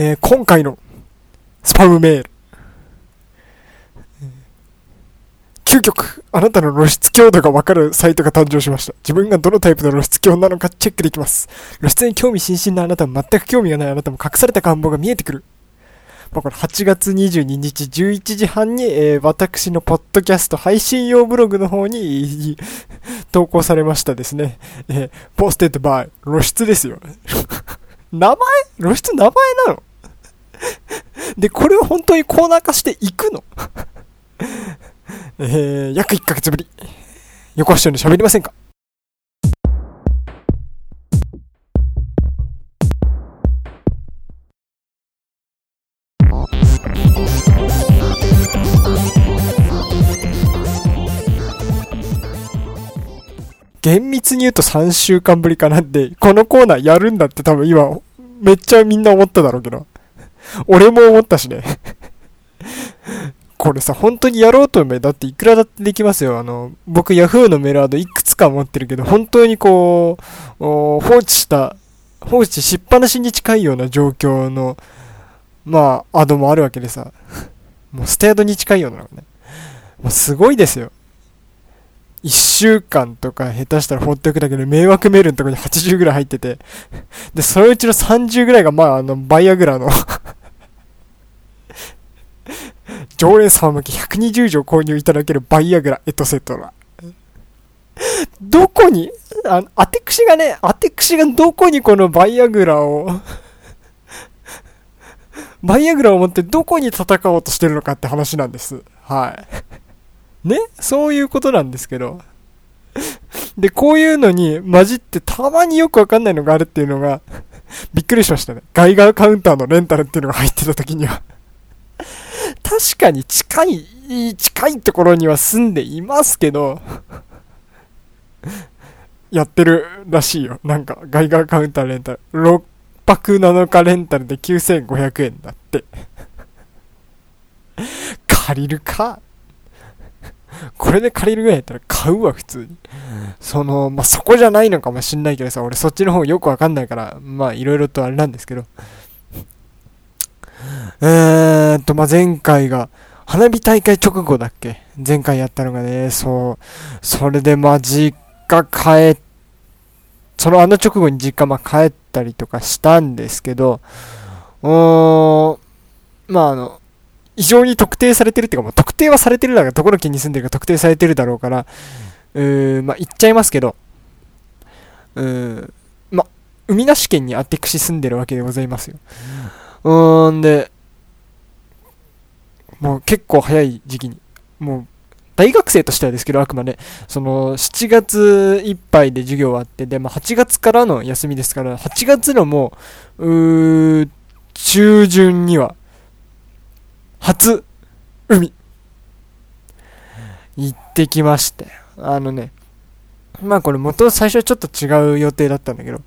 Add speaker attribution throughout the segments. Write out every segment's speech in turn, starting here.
Speaker 1: えー、今回のスパムメール。究極、あなたの露出狂度がわかるサイトが誕生しました。自分がどのタイプの露出狂なのかチェックできます。露出に興味津々なあなたも全く興味がないあなたも隠された願望が見えてくる。まあ、これ8月22日11時半に、えー、私のポッドキャスト配信用ブログの方に投稿されましたですね。えー、 Posted by 露出ですよ。名前？露出名前なの？で、これを本当にコーナー化していくの？えー、約1ヶ月ぶり。横橋に喋りませんか？厳密に言うと3週間ぶりかなんで、このコーナーやるんだって多分今、めっちゃみんな思っただろうけど。俺も思ったしね これさ、本当にやろうと思えだっていくらだってできますよ。あの、僕 Yahoo のメールアドいくつか持ってるけど、本当にこう、放置した、放置しっぱなしに近いような状況の、まあ、アドもあるわけでさ、もうステードに近いようなのね。もうすごいですよ。一週間とか下手したら放っておくだけで迷惑メールのとこに80ぐらい入ってて、で、そのうちの30ぐらいがまあ、あの、バイアグラの常連様向け120錠購入いただけるバイアグラ、エトセトラ。どこに、あの、アテクシがね、アテクシがどこにこのバイアグラをバイアグラを持ってどこに戦おうとしてるのかって話なんです。はい。ね？そういうことなんですけど。で、こういうのに混じってたまによくわかんないのがあるっていうのが、びっくりしましたね。ガイガーカウンターのレンタルっていうのが入ってた時には確かに近い、近いところには住んでいますけど やってるらしいよ。なんか、ガイガーカウンターレンタル。6泊7日レンタルで9500円だって 借りるか？これで借りるぐらいやったら買うわ、普通に。その、まあ、そこじゃないのかもしんないけどさ、俺そっちの方よくわかんないから、まあ、いろいろとあれなんですけど。えーっと、まあ、前回が、花火大会直後だっけ？前回やったのがね、そう。それで、まあ、実家帰っ、そのあの直後に実家、ま、帰ったりとかしたんですけど、うーん、まあ、あの、異常に特定されてるっていうか、もう特定はされてるだろう、どこの県に住んでるか特定されてるだろうから、うーん、まあ、言っちゃいますけど、うーん、まあ、海なし県にアテクシ住んでるわけでございますよ。うーん、で、もう結構早い時期に、もう、大学生としてはですけど、あくまで、その、7月いっぱいで授業終わって、で、まあ、8月からの休みですから、8月のもう、う、中旬には、初、海、行ってきまして。あのね、まあこれ元最初はちょっと違う予定だったんだけど、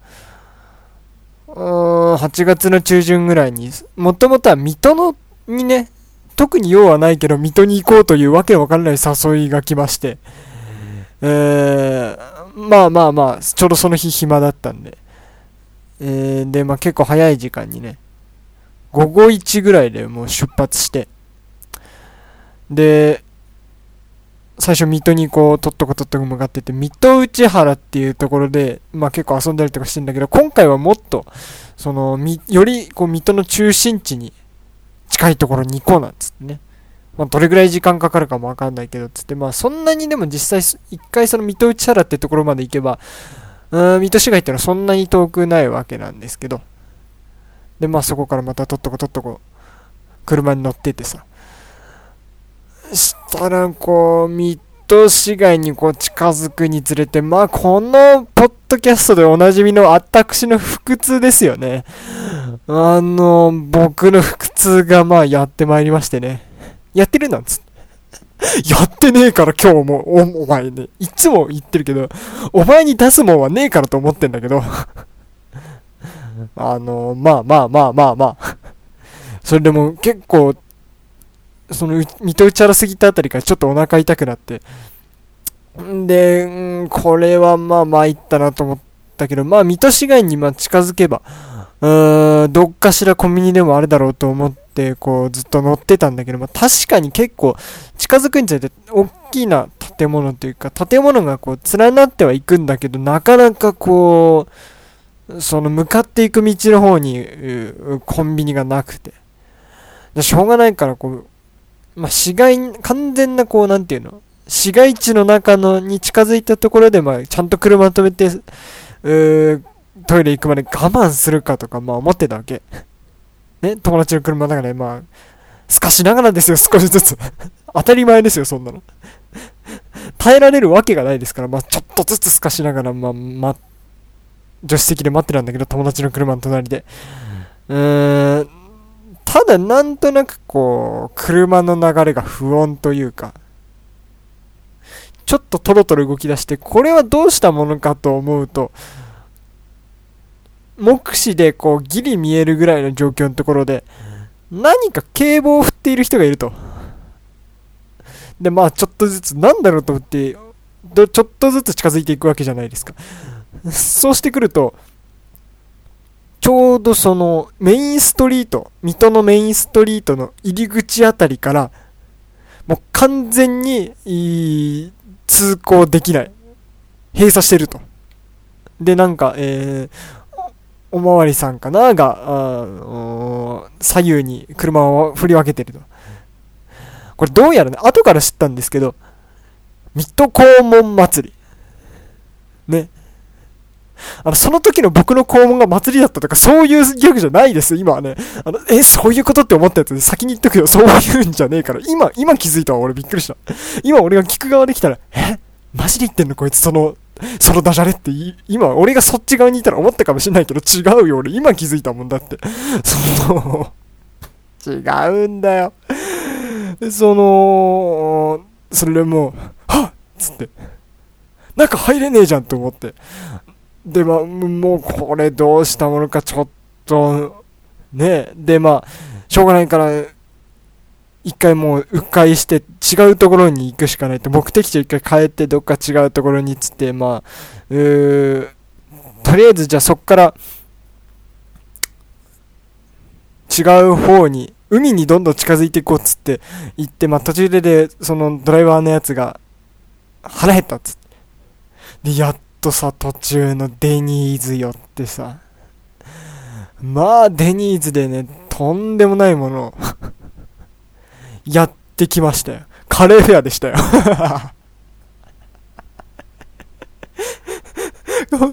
Speaker 1: 8月の中旬ぐらいに、もともとは水戸の、にね、特に用はないけど、水戸に行こうというわけわかんない誘いが来まして、えー、まあまあまあ、ちょうどその日暇だったんで、えー、で、まあ結構早い時間にね、午後1ぐらいでもう出発して、で、最初水戸にこう、とっとことっとこ向かってて、水戸内原っていうところで、まあ結構遊んだりとかしてんだけど、今回はもっと、その、み、よりこう、水戸の中心地に近いところに行こうなんつってね。まあ、どれぐらい時間かかるかもわかんないけど、つって、まあ、そんなにでも実際、一回その水戸内原ってところまで行けば、うん、水戸市街ってのはそんなに遠くないわけなんですけど、で、まあ、そこからまたとっとことっとこ、車に乗っててさ、したら、こう、水戸市街にこう近づくにつれて、まあ、この、ポッドキャストでおなじみの私の腹痛ですよね。あの、僕の腹痛がまあやってまいりましてね。やってるなんつって。やってねえから今日も、お、お前ね、いつも言ってるけど、お前に出すもんはねえからと思ってんだけど、あの、まあまあまあまあまあ、それでも結構、その、見と打ち荒すぎたあたりからちょっとお腹痛くなって、んで、これはまあ参ったなと思ったけど、まあ水戸市街にま近づけば、うーん、どっかしらコンビニでもあるだろうと思って、こう、ずっと乗ってたんだけど、まあ、確かに結構、近づくにつれて、大きな建物というか、建物がこう、連なってはいくんだけど、なかなかこう、その向かっていく道の方に、コンビニがなくて。しょうがないから、こう、まあ、市街、完全なこう、なんていうの？市街地の中のに近づいたところで、まあ、ちゃんと車止めて、うー、トイレ行くまで我慢するかとか、まあ思ってたわけ。ね、友達の車の中で、まあ、透かしながらですよ、少しずつ。当たり前ですよ、そんなの。耐えられるわけがないですから、まあちょっとずつ透かしながら、まあ、ま、助手席で待ってたんだけど、友達の車の隣で。うーん、ただなんとなくこう、車の流れが不穏というか、ちょっとトロトロ動き出して、これはどうしたものかと思うと、目視でこうギリ見えるぐらいの状況のところで、何か警棒を振っている人がいると。で、まあちょっとずつ、なんだろうと思って、ちょっとずつ近づいていくわけじゃないですか。そうしてくると、ちょうどそのメインストリート、水戸のメインストリートの入り口あたりから、もう完全に通行できない。閉鎖してると。で、なんか、えー、おまわりさんかなが、左右に車を振り分けてると。これどうやらね、後から知ったんですけど、水戸黄門祭り。ね。あの、その時の僕の肛門が祭りだったとか、そういうギャグじゃないです、今はね。あの、え、そういうことって思ったやつで先に言っとくよ。そういうんじゃねえから。今、今気づいたわ、俺びっくりした。今俺が聞く側できたら、え？マジで言ってんのこいつ、その、そのダジャレって今、俺がそっち側にいたら思ったかもしれないけど、違うよ、俺今気づいたもんだって。その、違うんだよ。その、それも、はっつって、中入れねえじゃんと思って。で、まあ、もうこれどうしたものかちょっと、ね、で、まあ、しょうがないから、一回もう迂回して違うところに行くしかないと、目的地を一回変えてどっか違うところにつって、まあ、うー、とりあえずじゃあそっから違う方に、海にどんどん近づいていこうっつって行って、まあ途中でで、そのドライバーのやつが腹減ったっつって。で、やっとさ、途中のデニーズ寄ってさ、まあデニーズでね、とんでもないものを やってきましたよ。カレーフェアでしたよ。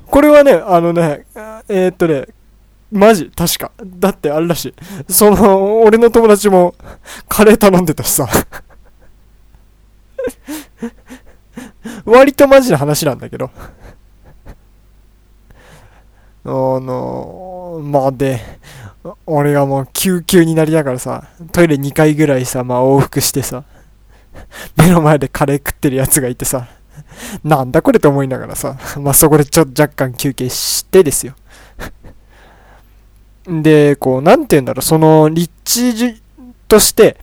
Speaker 1: これはね、あのね、えー、っとね、マジ、確か。だってあれらしい。その、俺の友達も カレー頼んでたしさ。割とマジな話なんだけど。あの、まあで、俺がもう救急になりながらさ、トイレ2回ぐらいさ、まあ往復してさ、目の前でカレー食ってるやつがいてさ、なんだこれと思いながらさ、まあそこでちょっと若干休憩してですよ。で、こう、なんて言うんだろう、その、立地として、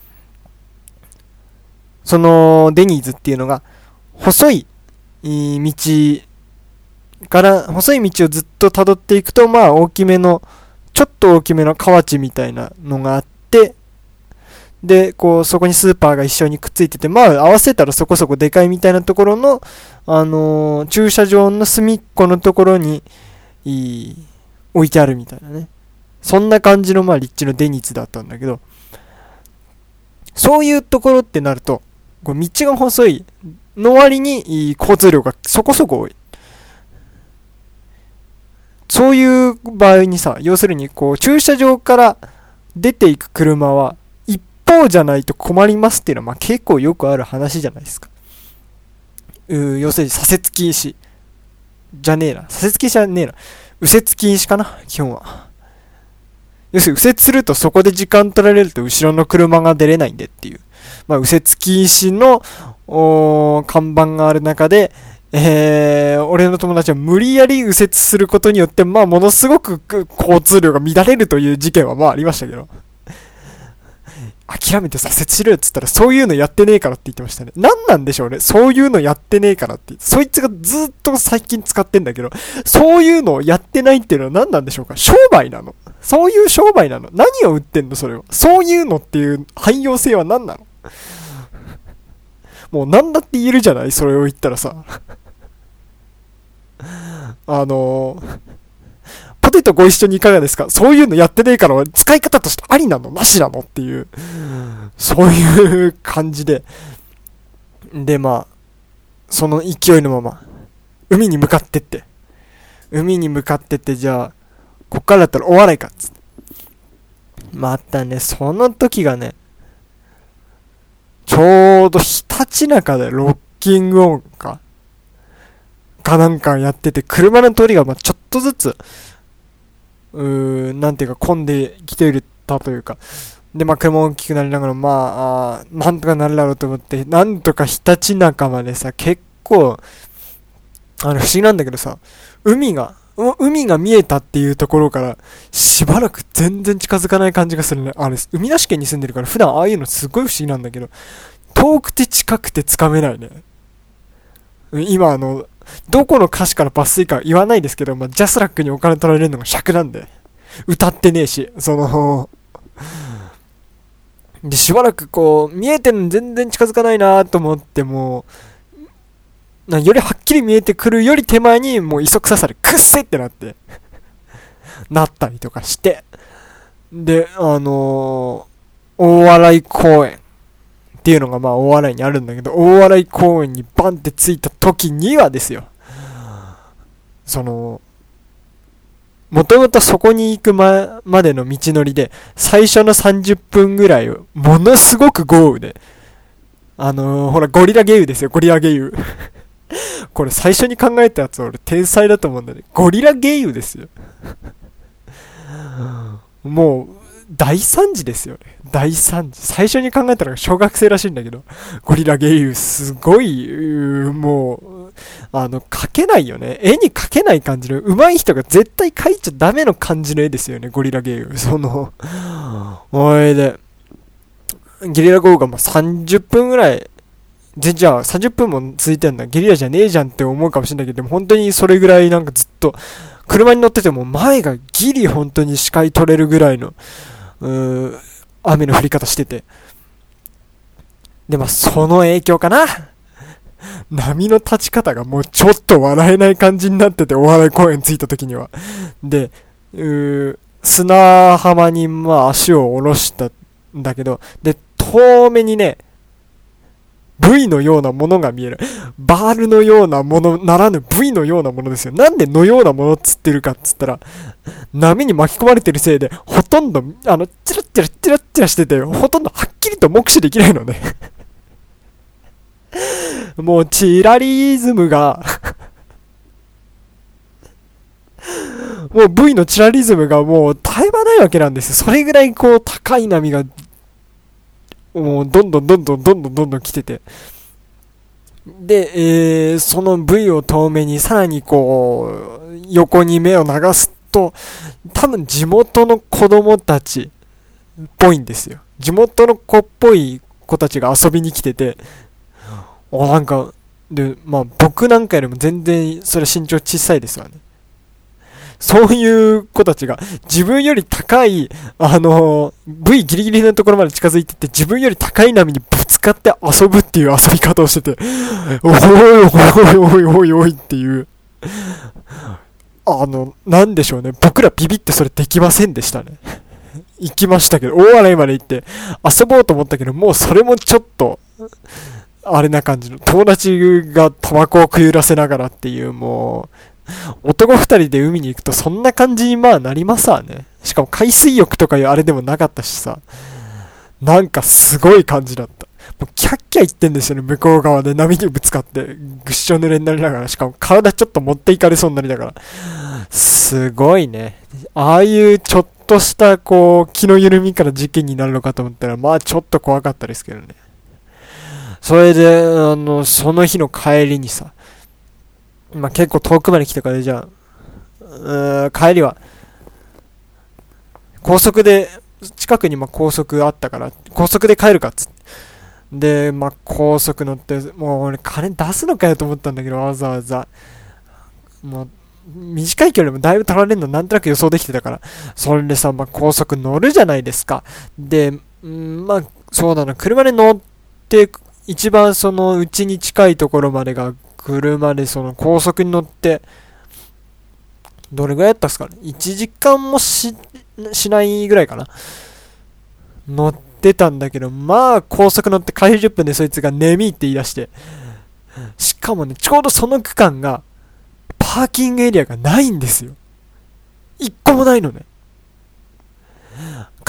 Speaker 1: その、デニーズっていうのが、細い道から、細い道をずっと辿っていくと、まあ大きめの、ちょっと大きめの河内みたいなのがあって、で、こう、そこにスーパーが一緒にくっついてて、まあ、合わせたらそこそこでかいみたいなところの、あのー、駐車場の隅っこのところに、いい、置いてあるみたいなね。そんな感じの、まあ、立地のデニツだったんだけど、そういうところってなると、こう道が細いの割に交通量がそこそこ多い。そういう場合にさ、要するにこう駐車場から出ていく車は一方じゃないと困りますっていうのはまあ結構よくある話じゃないですか。うー要するに左折禁止。じゃねえな。左折禁止じゃねえな。右折禁止かな基本は。要するに右折するとそこで時間取られると後ろの車が出れないんでっていう。まあ右折禁止の看板がある中で、えー、俺の友達は無理やり右折することによって、まあ、ものすごく交通量が乱れるという事件はまあありましたけど。諦めて左折しろよっつったら、そういうのやってねえからって言ってましたね。何なんでしょうね。そういうのやってねえからって。そいつがずっと最近使ってんだけど、そういうのをやってないっていうのは何なんでしょうか商売なのそういう商売なの何を売ってんのそれは。そういうのっていう汎用性は何なのもう何だって言えるじゃないそれを言ったらさ。あのポテトご一緒にいかがですか？そういうのやってねえから使い方としてありなの？なしなの？っていう、そういう感じで。で、まあ、その勢いのまま、海に向かってって。海に向かってって、じゃあ、こっからだったらお笑いかっつって。またね、その時がね、ちょうどひたちなかでロッキングオンかかなんかやってて、車の通りがまちょっとずつ、うーん、なんていうか混んできてるたというか、で、まあ、車大きくなりながら、まあ、あなんとかなるだろうと思って、なんとかひたちなかまでさ、結構、あの、不思議なんだけどさ、海が、海が見えたっていうところから、しばらく全然近づかない感じがするね。あれ、海なし県に住んでるから、普段ああいうのすごい不思議なんだけど、遠くて近くてつかめないね。今、あの、どこの歌詞から抜粋か言わないですけど、まあ、ジャスラックにお金取られるのが尺なんで。歌ってねえし、その、で、しばらくこう、見えてるの全然近づかないなと思っても、なよりはっきり見えてくるより手前にもう磯臭さでくっせってなってなったりとかして、で、あのー、大笑公園っていうのがまあ大笑いにあるんだけど、大笑公園にバンって着いた時にはですよ、その、もともとそこに行くま、までの道のりで、最初の30分ぐらい、ものすごく豪雨で、あのー、ほら、ゴリラゲイですよ、ゴリラゲイ。これ最初に考えたやつ俺天才だと思うんだね。ゴリラゲイですよ。もう、大惨事ですよね。大惨事。最初に考えたのが小学生らしいんだけど、ゴリラゲイ、すごい、もう、あの、描けないよね。絵に描けない感じの、上手い人が絶対描いちゃダメの感じの絵ですよね、ゴリラゲーム。その、おいで、ゲリラ豪雨がまあ30分ぐらい、で、じゃあ30分も続いてんだ。ゲリラじゃねえじゃんって思うかもしれないけど、本当にそれぐらいなんかずっと、車に乗ってても前がギリ本当に視界取れるぐらいの、うー雨の降り方してて。で、まあ、その影響かな。波の立ち方がもうちょっと笑えない感じになってて、お笑い公園着いた時には。で、うー砂浜にまあ足を下ろしたんだけど、で、遠目にね、V のようなものが見える。バールのようなものならぬ V のようなものですよ。なんでのようなものっつってるかっつったら、波に巻き込まれてるせいで、ほとんど、あの、チラッチラチラチラしてて、ほとんどはっきりと目視できないのね もうチラリズムがもう V のチラリズムがもう絶え間ないわけなんですよ。それぐらいこう高い波が、もうどんどんどんどんどんどんどんどん来てて。で、えー、その V を遠目にさらにこう、横に目を流すと、多分地元の子供たちっぽいんですよ。地元の子っぽい子たちが遊びに来てて、あ、なんか、で、まあ僕なんかよりも全然それ身長小さいですわね。そういう子たちが自分より高い、あの、V ギリギリのところまで近づいてって自分より高い波にぶつかって遊ぶっていう遊び方をしてて、おいおいおいおいおいおいっていう。あの、なんでしょうね。僕らビビってそれできませんでしたね。行きましたけど、大洗まで行って遊ぼうと思ったけど、もうそれもちょっと、あれな感じの、友達がタバコを食いらせながらっていう、もう、男二人で海に行くとそんな感じにまあなりますわね。しかも海水浴とかいうあれでもなかったしさ、なんかすごい感じだった。もうキャッキャ言ってんですよね、向こう側で波にぶつかって、ぐっしょ濡れになりながら、しかも体ちょっと持っていかれそうになりながら。すごいね。ああいうちょっとしたこう、気の緩みから事件になるのかと思ったら、まあちょっと怖かったですけどね。それで、あの、その日の帰りにさ、まあ、結構遠くまで来たからじゃあ、帰りは、高速で、近くにま高速あったから、高速で帰るかっつって。で、まあ、高速乗って、もう俺金出すのかよと思ったんだけど、わざわざ。もう、短い距離もだいぶ取られるのなんとなく予想できてたから。それでさ、まあ、高速乗るじゃないですか。で、んまあ、そうだな、車で乗って、一番その、うちに近いところまでが、車でその高速に乗って、どれぐらいやったっすかね ?1 時間もし、しないぐらいかな。乗ってたんだけど、まあ、高速乗って開始10分でそいつが眠いって言い出して、しかもね、ちょうどその区間が、パーキングエリアがないんですよ。一個もないのね。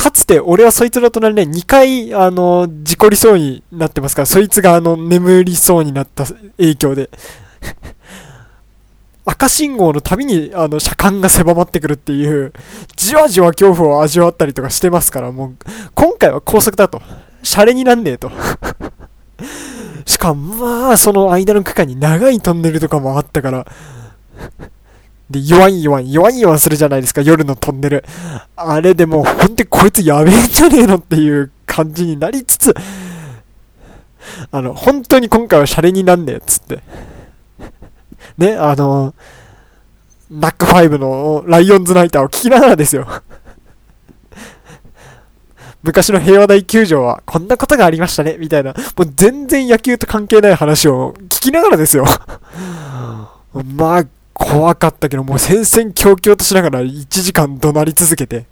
Speaker 1: かつて俺はそいつの隣で2回、あの、事故りそうになってますから、そいつがあの、眠りそうになった影響で。赤信号のたびに、あの、車間が狭まってくるっていう、じわじわ恐怖を味わったりとかしてますから、もう、今回は高速だと。シャレになんねえと。しかも、まあ、その間の区間に長いトンネルとかもあったから、で、弱い弱い、弱い弱するじゃないですか、夜のトンネル。あれでもう、ほんとこいつやべえんじゃねえのっていう感じになりつつ、あの、本当に今回はシャレになんねえっつって。ね、あの、ナックファイブのライオンズナイターを聞きながらですよ。昔の平和大球場はこんなことがありましたね、みたいな。もう全然野球と関係ない話を聞きながらですよ。まあ、怖かったけど、もう戦々恐々としながら1時間怒鳴り続けて。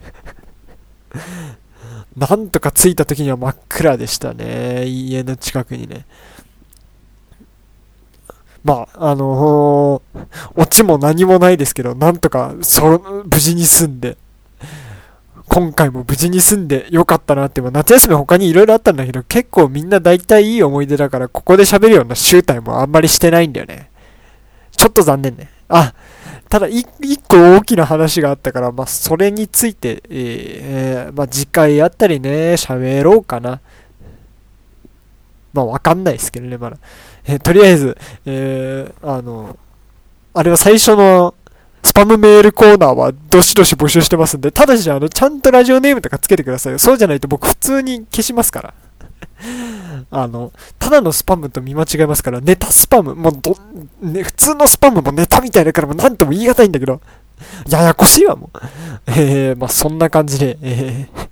Speaker 1: なんとか着いた時には真っ暗でしたね。家の近くにね。まあ、あのー、オチも何もないですけど、なんとか、そ、無事に住んで、今回も無事に住んでよかったなって、夏休み他に色々あったんだけど、結構みんな大体いい思い出だから、ここで喋るような集大もあんまりしてないんだよね。ちょっと残念ね。あ、ただ一個大きな話があったから、まあ、それについて、えー、まあ、次回あったりね、喋ろうかな。まあ、わかんないですけどね、まだ。えー、とりあえず、えー、あの、あれは最初のスパムメールコーナーはどしどし募集してますんで、ただし、あの、ちゃんとラジオネームとかつけてくださいよ。そうじゃないと僕普通に消しますから。あの、ただのスパムと見間違えますから、ネタスパム、もうど、ね、普通のスパムもネタみたいだからもう何とも言い難いんだけど、ややこしいわ、もう。えー、まあそんな感じで、えー、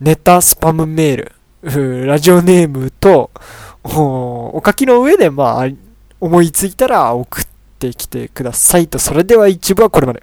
Speaker 1: ネタスパムメール、ラジオネームと、お書きの上で、まあ、思いついたら送ってきてくださいと。それでは一部はこれまで。